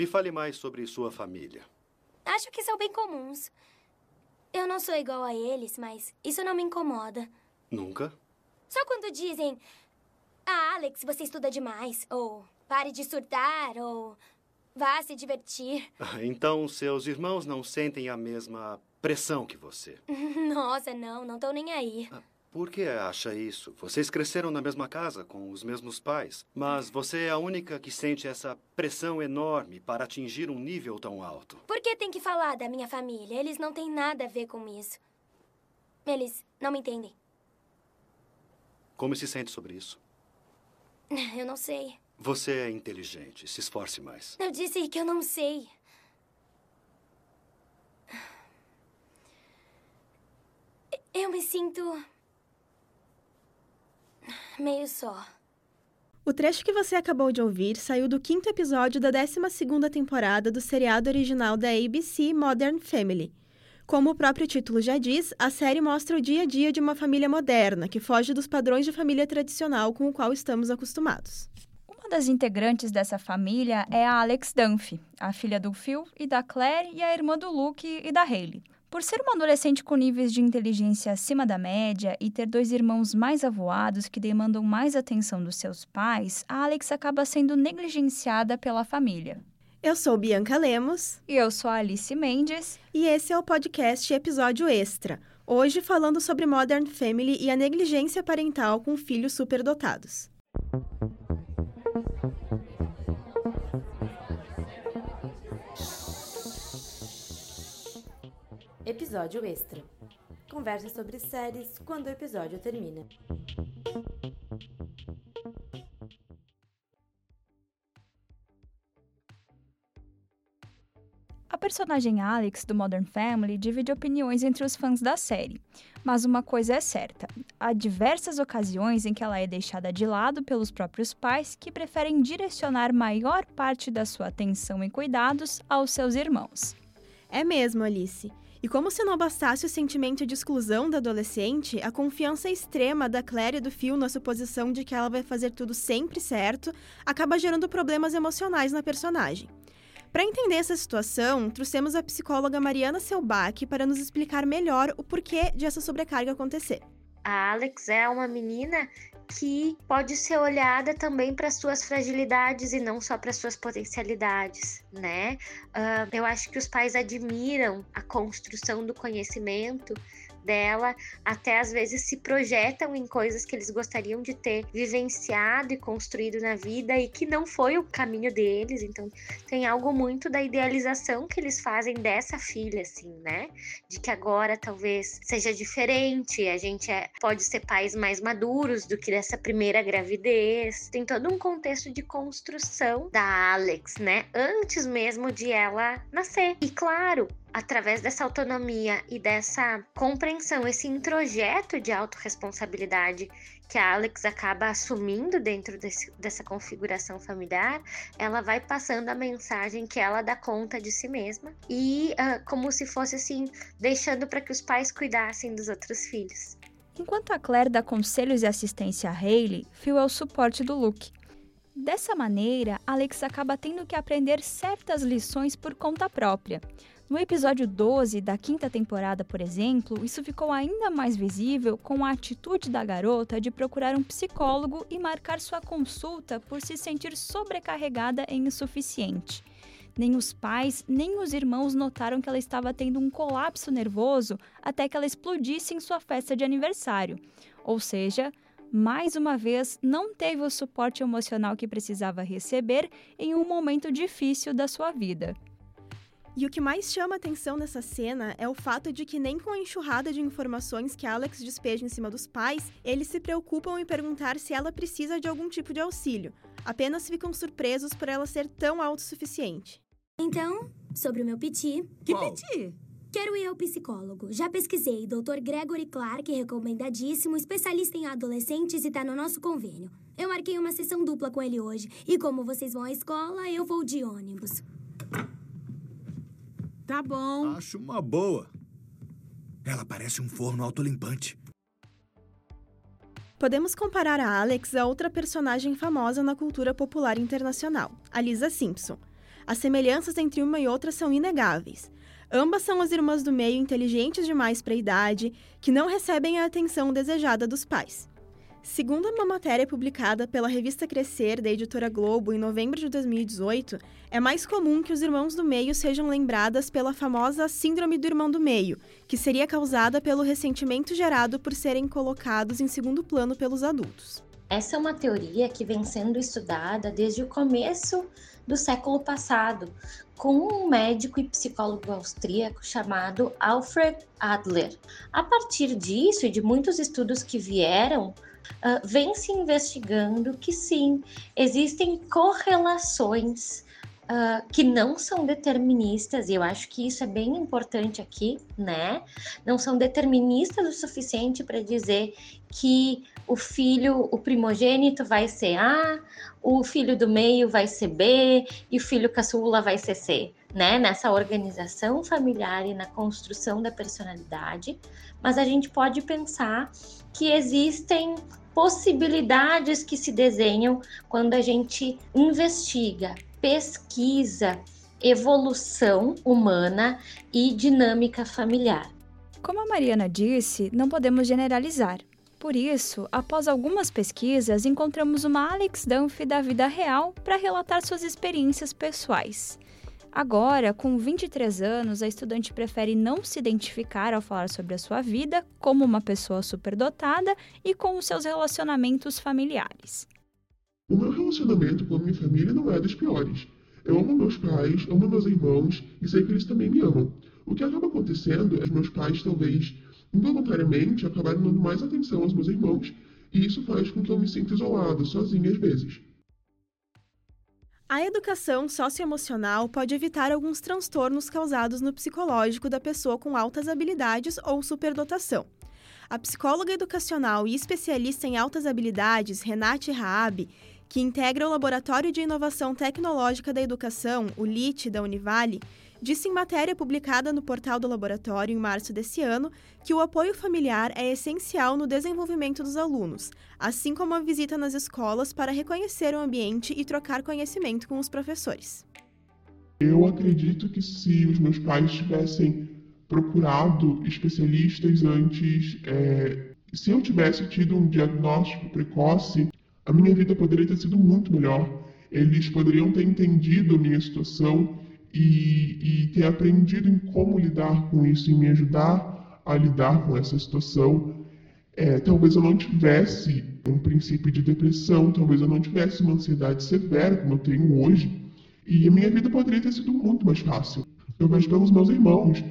Me fale mais sobre sua família. Acho que são bem comuns. Eu não sou igual a eles, mas isso não me incomoda. Nunca? Só quando dizem: Ah, Alex, você estuda demais. Ou pare de surtar. Ou vá se divertir. Então seus irmãos não sentem a mesma pressão que você. Nossa, não, não estão nem aí. Ah, por que acha isso? Vocês cresceram na mesma casa, com os mesmos pais. Mas você é a única que sente essa pressão enorme para atingir um nível tão alto. Por que tem que falar da minha família? Eles não têm nada a ver com isso. Eles não me entendem. Como se sente sobre isso? Eu não sei. Você é inteligente. Se esforce mais. Eu disse que eu não sei. Eu me sinto meio só. O trecho que você acabou de ouvir saiu do quinto episódio da 12 temporada do seriado original da ABC Modern Family. Como o próprio título já diz, a série mostra o dia a dia de uma família moderna, que foge dos padrões de família tradicional com o qual estamos acostumados. Uma das integrantes dessa família é a Alex Dunphy, a filha do Phil e da Claire e a irmã do Luke e da Hayley. Por ser uma adolescente com níveis de inteligência acima da média e ter dois irmãos mais avoados que demandam mais atenção dos seus pais, a Alex acaba sendo negligenciada pela família. Eu sou Bianca Lemos. E eu sou a Alice Mendes. E esse é o podcast Episódio Extra. Hoje falando sobre Modern Family e a negligência parental com filhos superdotados. Episódio extra. Conversa sobre séries quando o episódio termina. A personagem Alex do Modern Family divide opiniões entre os fãs da série. Mas uma coisa é certa: há diversas ocasiões em que ela é deixada de lado pelos próprios pais que preferem direcionar maior parte da sua atenção e cuidados aos seus irmãos. É mesmo, Alice. E como se não bastasse o sentimento de exclusão da adolescente, a confiança extrema da Claire e do Phil na suposição de que ela vai fazer tudo sempre certo acaba gerando problemas emocionais na personagem. Para entender essa situação, trouxemos a psicóloga Mariana Selbach para nos explicar melhor o porquê de essa sobrecarga acontecer. A Alex é uma menina que pode ser olhada também para suas fragilidades e não só para suas potencialidades, né? Uh, eu acho que os pais admiram a construção do conhecimento dela, até às vezes se projetam em coisas que eles gostariam de ter vivenciado e construído na vida e que não foi o caminho deles. Então, tem algo muito da idealização que eles fazem dessa filha, assim, né? De que agora talvez seja diferente, a gente é, pode ser pais mais maduros do que dessa primeira gravidez. Tem todo um contexto de construção da Alex, né? Antes mesmo de ela nascer. E claro, através dessa autonomia e dessa compreensão, esse introjeto de autorresponsabilidade que a Alex acaba assumindo dentro desse, dessa configuração familiar, ela vai passando a mensagem que ela dá conta de si mesma e uh, como se fosse assim, deixando para que os pais cuidassem dos outros filhos. Enquanto a Claire dá conselhos e assistência a Hayley, Phil é o suporte do Luke. Dessa maneira, Alex acaba tendo que aprender certas lições por conta própria. No episódio 12 da quinta temporada, por exemplo, isso ficou ainda mais visível com a atitude da garota de procurar um psicólogo e marcar sua consulta por se sentir sobrecarregada e insuficiente. Nem os pais, nem os irmãos notaram que ela estava tendo um colapso nervoso até que ela explodisse em sua festa de aniversário. Ou seja, mais uma vez, não teve o suporte emocional que precisava receber em um momento difícil da sua vida. E o que mais chama atenção nessa cena é o fato de que nem com a enxurrada de informações que Alex despeja em cima dos pais, eles se preocupam em perguntar se ela precisa de algum tipo de auxílio. Apenas ficam surpresos por ela ser tão autossuficiente. Então, sobre o meu piti. Que Qual? piti? Quero ir ao psicólogo. Já pesquisei. Dr. Gregory Clark, recomendadíssimo, especialista em adolescentes e tá no nosso convênio. Eu marquei uma sessão dupla com ele hoje. E como vocês vão à escola, eu vou de ônibus. Tá bom. Acho uma boa. Ela parece um forno autolimpante. Podemos comparar a Alex a outra personagem famosa na cultura popular internacional, a Lisa Simpson. As semelhanças entre uma e outra são inegáveis. Ambas são as irmãs do meio inteligentes demais para a idade, que não recebem a atenção desejada dos pais. Segundo uma matéria publicada pela revista Crescer, da editora Globo, em novembro de 2018, é mais comum que os irmãos do meio sejam lembradas pela famosa Síndrome do Irmão do Meio, que seria causada pelo ressentimento gerado por serem colocados em segundo plano pelos adultos. Essa é uma teoria que vem sendo estudada desde o começo do século passado, com um médico e psicólogo austríaco chamado Alfred Adler. A partir disso e de muitos estudos que vieram, uh, vem se investigando que sim, existem correlações uh, que não são deterministas, e eu acho que isso é bem importante aqui, né? Não são deterministas o suficiente para dizer que o filho, o primogênito vai ser A, o filho do meio vai ser B e o filho caçula vai ser C, né? Nessa organização familiar e na construção da personalidade, mas a gente pode pensar que existem possibilidades que se desenham quando a gente investiga pesquisa, evolução humana e dinâmica familiar. Como a Mariana disse, não podemos generalizar. Por isso, após algumas pesquisas, encontramos uma Alex Dunphy da vida real para relatar suas experiências pessoais. Agora, com 23 anos, a estudante prefere não se identificar ao falar sobre a sua vida como uma pessoa superdotada e com os seus relacionamentos familiares. O meu relacionamento com a minha família não é dos piores. Eu amo meus pais, amo meus irmãos e sei que eles também me amam. O que acaba acontecendo é que meus pais, talvez involuntariamente, acabarem dando mais atenção aos meus irmãos, e isso faz com que eu me sinta isolado, sozinho às vezes. A educação socioemocional pode evitar alguns transtornos causados no psicológico da pessoa com altas habilidades ou superdotação. A psicóloga educacional e especialista em altas habilidades, Renate Raab, que integra o Laboratório de Inovação Tecnológica da Educação, o LIT, da Univale, disse em matéria publicada no portal do laboratório em março desse ano que o apoio familiar é essencial no desenvolvimento dos alunos, assim como a visita nas escolas para reconhecer o ambiente e trocar conhecimento com os professores. Eu acredito que se os meus pais tivessem procurado especialistas antes, é, se eu tivesse tido um diagnóstico precoce, a minha vida poderia ter sido muito melhor. Eles poderiam ter entendido a minha situação e, e ter aprendido em como lidar com isso e me ajudar a lidar com essa situação. É, talvez eu não tivesse um princípio de depressão, talvez eu não tivesse uma ansiedade severa como eu tenho hoje, e a minha vida poderia ter sido muito mais fácil. Eu vejo pelos meus irmãos.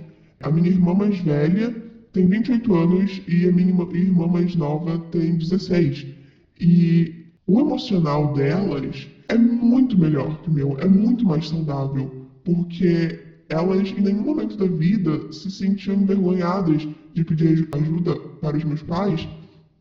A minha irmã mais velha tem 28 anos e a minha irmã mais nova tem 16. E o emocional delas é muito melhor que o meu, é muito mais saudável, porque elas em nenhum momento da vida se sentiam envergonhadas de pedir ajuda para os meus pais,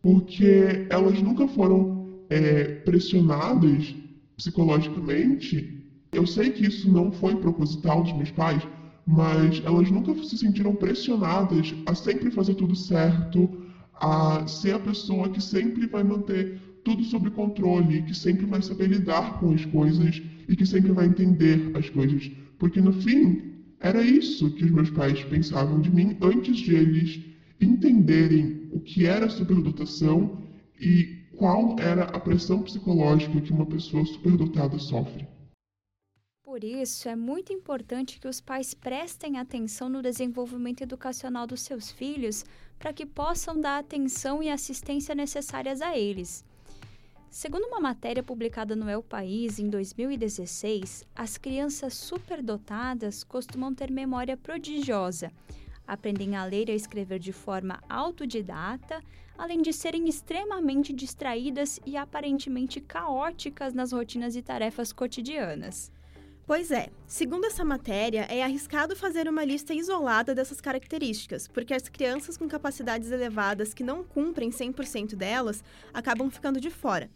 porque elas nunca foram é, pressionadas psicologicamente. Eu sei que isso não foi proposital dos meus pais, mas elas nunca se sentiram pressionadas a sempre fazer tudo certo, a ser a pessoa que sempre vai manter tudo sob controle, que sempre vai saber lidar com as coisas e que sempre vai entender as coisas. Porque no fim, era isso que os meus pais pensavam de mim antes de eles entenderem o que era superdotação e qual era a pressão psicológica que uma pessoa superdotada sofre. Por isso, é muito importante que os pais prestem atenção no desenvolvimento educacional dos seus filhos para que possam dar atenção e assistência necessárias a eles. Segundo uma matéria publicada no El País em 2016, as crianças superdotadas costumam ter memória prodigiosa, aprendem a ler e a escrever de forma autodidata, além de serem extremamente distraídas e aparentemente caóticas nas rotinas e tarefas cotidianas. Pois é, segundo essa matéria, é arriscado fazer uma lista isolada dessas características, porque as crianças com capacidades elevadas que não cumprem 100% delas acabam ficando de fora.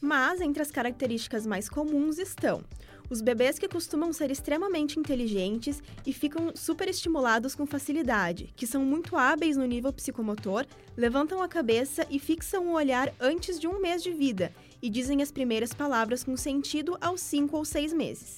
Mas entre as características mais comuns estão os bebês que costumam ser extremamente inteligentes e ficam superestimulados com facilidade, que são muito hábeis no nível psicomotor, levantam a cabeça e fixam o olhar antes de um mês de vida e dizem as primeiras palavras com sentido aos 5 ou 6 meses.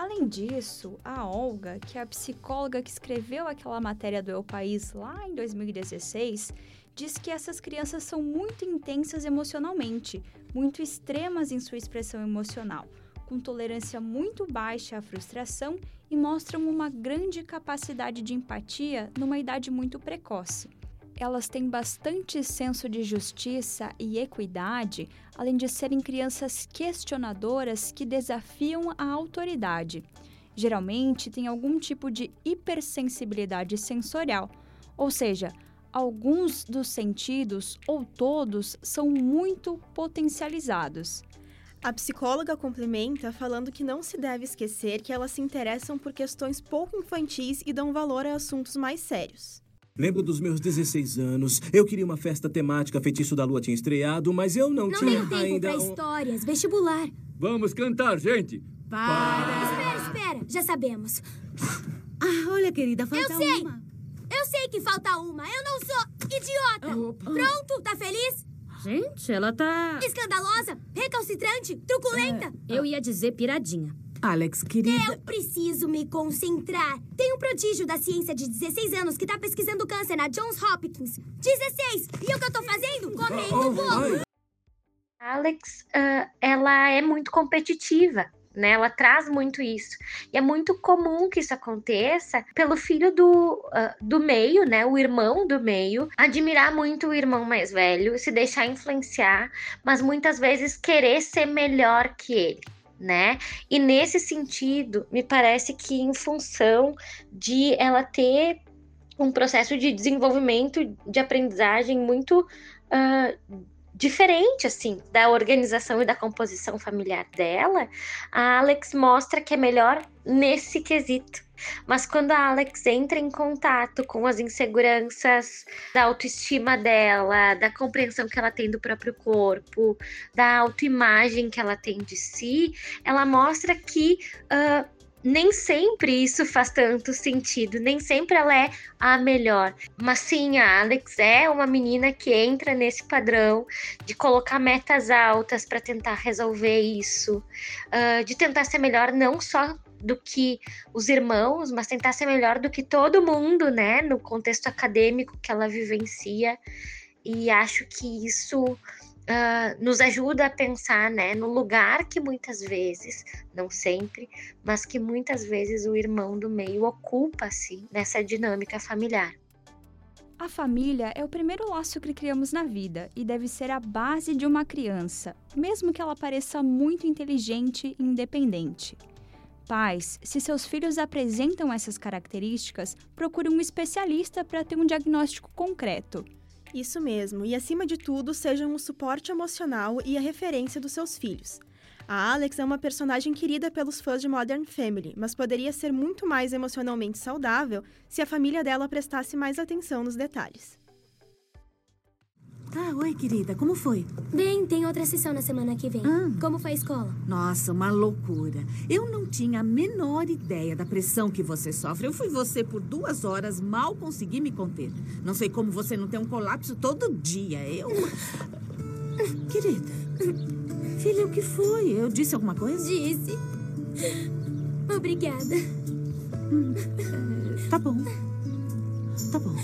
Além disso, a Olga, que é a psicóloga que escreveu aquela matéria do El País lá em 2016, diz que essas crianças são muito intensas emocionalmente, muito extremas em sua expressão emocional, com tolerância muito baixa à frustração e mostram uma grande capacidade de empatia numa idade muito precoce elas têm bastante senso de justiça e equidade, além de serem crianças questionadoras que desafiam a autoridade. Geralmente têm algum tipo de hipersensibilidade sensorial, ou seja, alguns dos sentidos ou todos são muito potencializados. A psicóloga complementa falando que não se deve esquecer que elas se interessam por questões pouco infantis e dão valor a assuntos mais sérios. Lembro dos meus 16 anos. Eu queria uma festa temática, Feitiço da Lua tinha estreado, mas eu não, Não tinha tenho tempo ainda. pra histórias. Vestibular. Vamos cantar, gente. Espera, espera. Já sabemos. Ah, olha, querida, falta Eu sei. uma. Eu sei que falta uma. Eu não sou idiota. Pronto? Tá feliz? Gente, ela tá... Escandalosa? Recalcitrante? Truculenta? Eu ia dizer piradinha. Alex, querida... Eu preciso me concentrar. Tem um prodígio da ciência de 16 anos que tá pesquisando câncer na Johns Hopkins. 16! E o que eu tô fazendo? Comendo bolo. Alex, ah, ela é muito competitiva, né? Ela traz muito isso. E é muito comum que isso aconteça pelo filho do, ah, do meio, né? O irmão do meio, admirar muito o irmão mais velho, se deixar influenciar, mas muitas vezes querer ser melhor que ele. Né? E nesse sentido, me parece que em função de ela ter um processo de desenvolvimento de aprendizagem muito ah, diferente assim da organização e da composição familiar dela, a Alex mostra que é melhor nesse quesito. Mas quando a Alex entra em contato com as inseguranças da autoestima dela, da compreensão que ela tem do próprio corpo, da autoimagem que ela tem de si, ela mostra que ah, nem sempre isso faz tanto sentido, nem sempre ela é a melhor. Mas sim, a Alex é uma menina que entra nesse padrão de colocar metas altas para tentar resolver isso, ah, de tentar ser melhor não só do que os irmãos, mas tentar ser melhor do que todo mundo, né, no contexto acadêmico que ela vivencia. E acho que isso ah, nos ajuda a pensar, né, no lugar que muitas vezes, não sempre, mas que muitas vezes o irmão do meio ocupa-se nessa dinâmica familiar. A família é o primeiro laço que criamos na vida e deve ser a base de uma criança, mesmo que ela pareça muito inteligente e independente. Pais, se seus filhos apresentam essas características, procure um especialista para ter um diagnóstico concreto. Isso mesmo, e acima de tudo, sejam o suporte emocional e a referência dos seus filhos. A Alex é uma personagem querida pelos fãs de Modern Family, mas poderia ser muito mais emocionalmente saudável se a família dela prestasse mais atenção nos detalhes. Ah, oi, querida, como foi? Bem, tem outra sessão na semana que vem. Ah. Como foi a escola? Nossa, uma loucura. Eu não tinha a menor ideia da pressão que você sofre. Eu fui você por duas horas, mal consegui me conter. Não sei como você não tem um colapso todo dia. Eu. Querida. Filha, o que foi? Eu disse alguma coisa? Disse. Obrigada. Bom. Tá bom. Tá bom.